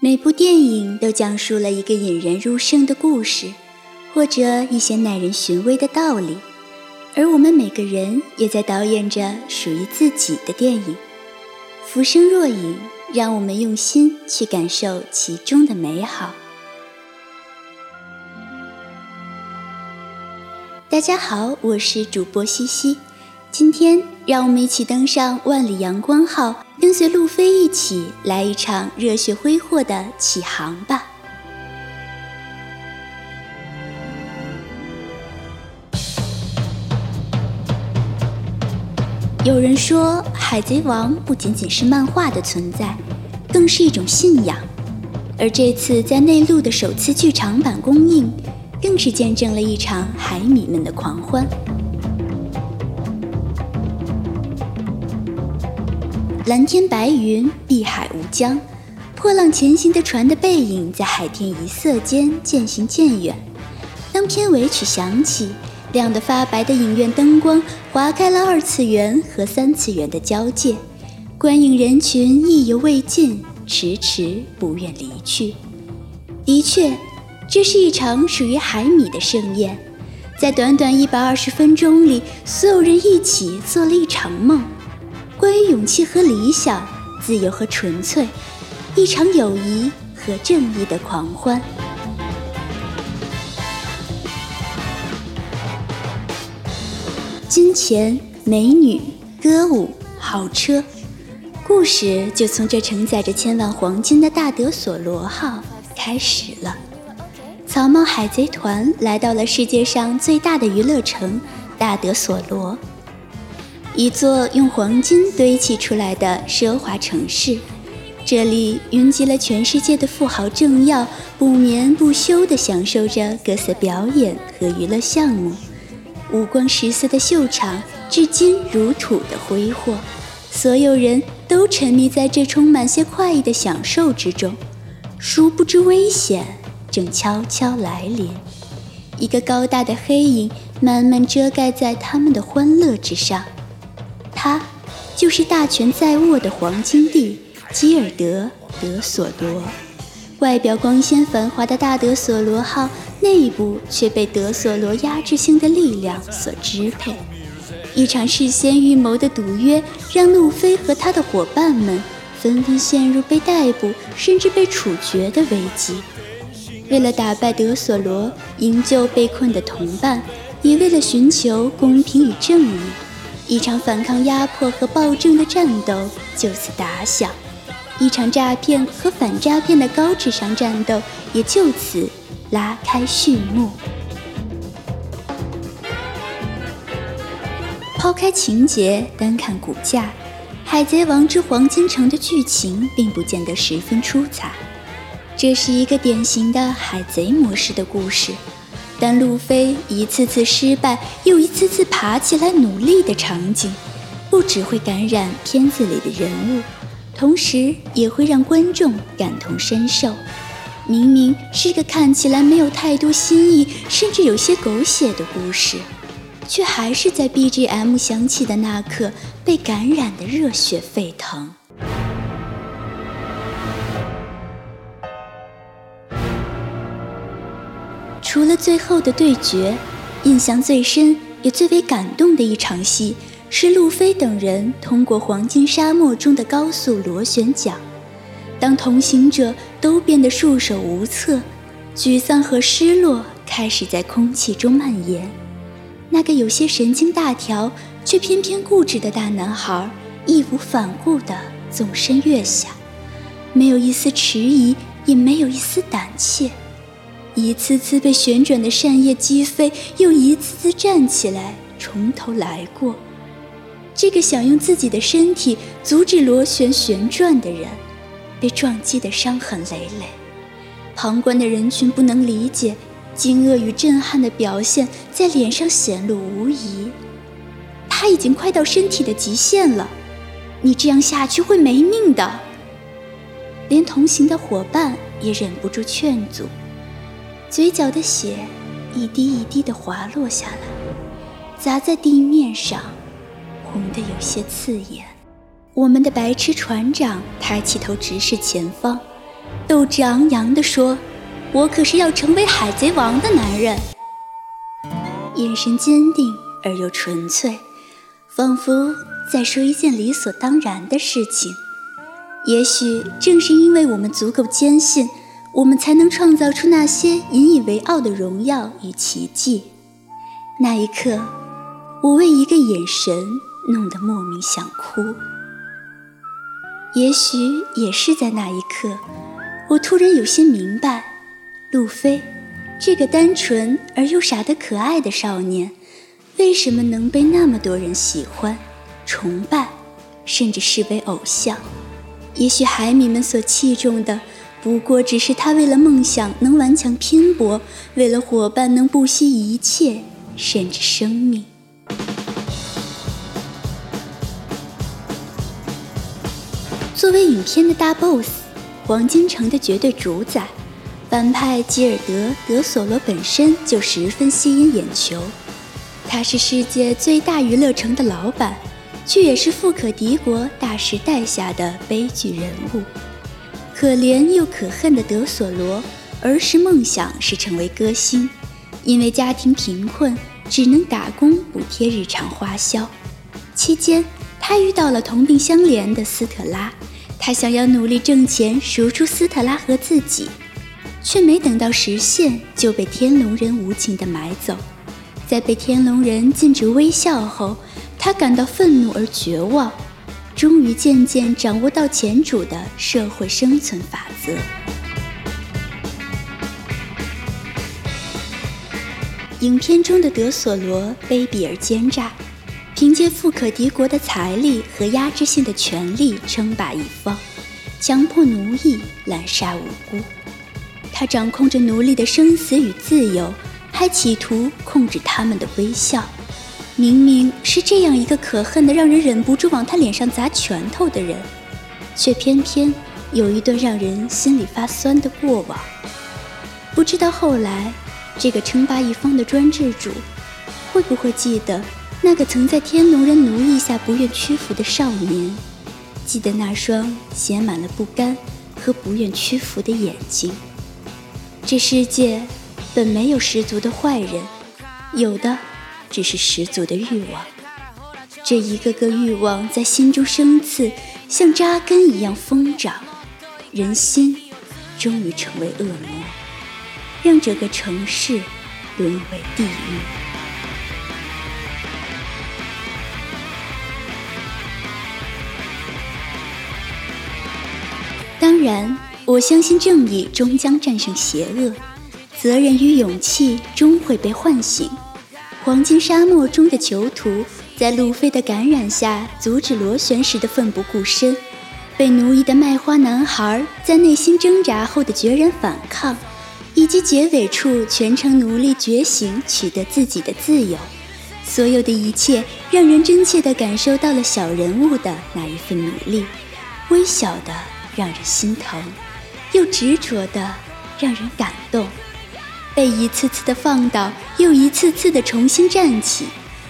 每部电影都讲述了一个引人入胜的故事，或者一些耐人寻味的道理，而我们每个人也在导演着属于自己的电影。浮生若影，让我们用心去感受其中的美好。大家好，我是主播西西。今天，让我们一起登上万里阳光号，跟随路飞一起来一场热血挥霍的起航吧。有人说，《海贼王》不仅仅是漫画的存在，更是一种信仰。而这次在内陆的首次剧场版公映，更是见证了一场海迷们的狂欢。蓝天白云，碧海无疆，破浪前行的船的背影在海天一色间渐行渐远。当片尾曲响起，亮得发白的影院灯光划开了二次元和三次元的交界，观影人群意犹未尽，迟迟不愿离去。的确，这是一场属于海米的盛宴，在短短一百二十分钟里，所有人一起做了一场梦。关于勇气和理想，自由和纯粹，一场友谊和正义的狂欢。金钱、美女、歌舞、豪车，故事就从这承载着千万黄金的大德索罗号开始了。草帽海贼团来到了世界上最大的娱乐城——大德索罗。一座用黄金堆砌出来的奢华城市，这里云集了全世界的富豪政要，不眠不休地享受着各色表演和娱乐项目。五光十色的秀场，至今如土的挥霍，所有人都沉迷在这充满些快意的享受之中。殊不知危险正悄悄来临，一个高大的黑影慢慢遮盖在他们的欢乐之上。他就是大权在握的黄金帝基尔德德索罗，外表光鲜繁华的大德索罗号内部却被德索罗压制性的力量所支配。一场事先预谋的赌约，让路飞和他的伙伴们纷纷陷入被逮捕甚至被处决的危机。为了打败德索罗，营救被困的同伴，也为了寻求公平与正义。一场反抗压迫和暴政的战斗就此打响，一场诈骗和反诈骗的高智商战斗也就此拉开序幕。抛开情节，单看骨架，《海贼王之黄金城》的剧情并不见得十分出彩，这是一个典型的海贼模式的故事。但路飞一次次失败，又一次次爬起来努力的场景，不只会感染片子里的人物，同时也会让观众感同身受。明明是个看起来没有太多新意，甚至有些狗血的故事，却还是在 BGM 响起的那刻被感染的热血沸腾。除了最后的对决，印象最深也最为感动的一场戏，是路飞等人通过黄金沙漠中的高速螺旋桨。当同行者都变得束手无策，沮丧和失落开始在空气中蔓延，那个有些神经大条却偏偏固执的大男孩，义无反顾地纵身跃下，没有一丝迟疑，也没有一丝胆怯。一次次被旋转的扇叶击飞，又一次次站起来，从头来过。这个想用自己的身体阻止螺旋旋转的人，被撞击得伤痕累累。旁观的人群不能理解，惊愕与震撼的表现在脸上显露无遗。他已经快到身体的极限了，你这样下去会没命的。连同行的伙伴也忍不住劝阻。嘴角的血一滴一滴地滑落下来，砸在地面上，红得有些刺眼。我们的白痴船长抬起头直视前方，斗志昂扬地说：“我可是要成为海贼王的男人。”眼神坚定而又纯粹，仿佛在说一件理所当然的事情。也许正是因为我们足够坚信，我们才能创造出那些引以为傲的荣耀与奇迹。那一刻，我为一个眼神弄得莫名想哭。也许也是在那一刻，我突然有些明白，路飞，这个单纯而又傻得可爱的少年，为什么能被那么多人喜欢、崇拜，甚至视为偶像。也许海米们所器重的，不过只是他为了梦想能顽强拼搏，为了伙伴能不惜一切，甚至生命。作为影片的大 boss，黄金城的绝对主宰，反派吉尔德·德索罗本身就十分吸引眼球。他是世界最大娱乐城的老板，却也是富可敌国大时代下的悲剧人物。可怜又可恨的德索罗，儿时梦想是成为歌星，因为家庭贫困，只能打工补贴日常花销。期间，他遇到了同病相怜的斯特拉。他想要努力挣钱赎出斯特拉和自己，却没等到实现就被天龙人无情地买走。在被天龙人禁止微笑后，他感到愤怒而绝望，终于渐渐掌握到前主的社会生存法则。影片中的德索罗卑鄙而奸诈。凭借富可敌国的财力和压制性的权力称霸一方，强迫奴役，滥杀无辜。他掌控着奴隶的生死与自由，还企图控制他们的微笑。明明是这样一个可恨的、让人忍不住往他脸上砸拳头的人，却偏偏有一段让人心里发酸的过往。不知道后来，这个称霸一方的专制主，会不会记得？那个曾在天龙人奴役下不愿屈服的少年，记得那双写满了不甘和不愿屈服的眼睛。这世界本没有十足的坏人，有的只是十足的欲望。这一个个欲望在心中生刺，像扎根一样疯长，人心终于成为恶魔，让整个城市沦为地狱。当然，我相信正义终将战胜邪恶，责任与勇气终会被唤醒。黄金沙漠中的囚徒在路飞的感染下阻止螺旋时的奋不顾身，被奴役的卖花男孩在内心挣扎后的决然反抗，以及结尾处全城奴隶觉醒取得自己的自由，所有的一切让人真切地感受到了小人物的那一份努力，微小的。让人心疼，又执着的让人感动。被一次次的放倒，又一次次的重新站起，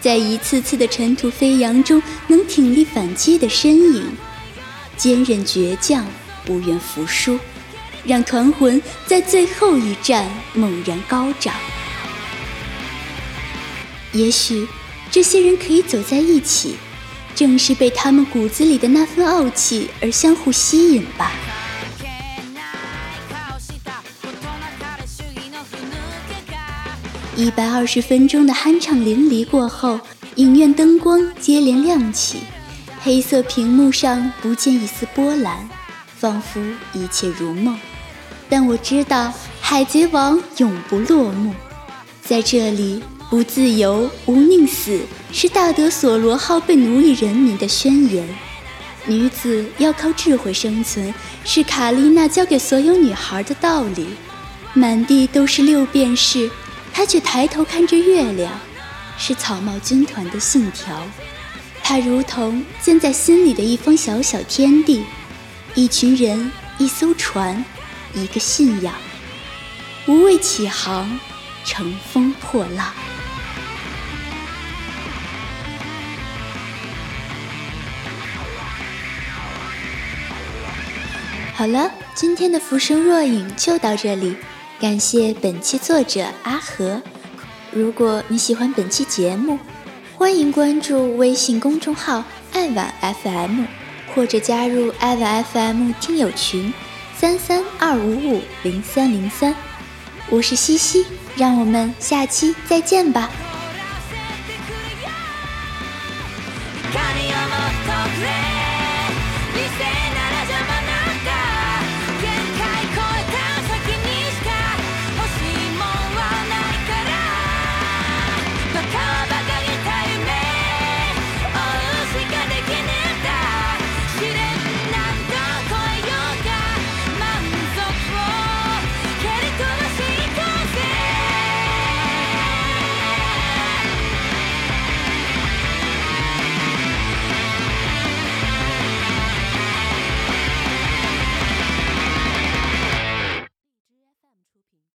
在一次次的尘土飞扬中能挺立反击的身影，坚韧倔强，不愿服输，让团魂在最后一战猛然高涨。也许这些人可以走在一起。正是被他们骨子里的那份傲气而相互吸引吧。一百二十分钟的酣畅淋漓过后，影院灯光接连亮起，黑色屏幕上不见一丝波澜，仿佛一切如梦。但我知道，海贼王永不落幕，在这里。不自由，无宁死，是大德索罗号被奴役人民的宣言。女子要靠智慧生存，是卡丽娜教给所有女孩的道理。满地都是六便士，他却抬头看着月亮，是草帽军团的信条。她如同建在心里的一方小小天地，一群人，一艘船，一个信仰，无畏起航，乘风破浪。好了。今天的浮生若影就到这里，感谢本期作者阿和。如果你喜欢本期节目，欢迎关注微信公众号“爱晚 FM”，或者加入爱晚 FM 听友群三三二五五零三零三。我是西西，让我们下期再见吧。光をもっとくれ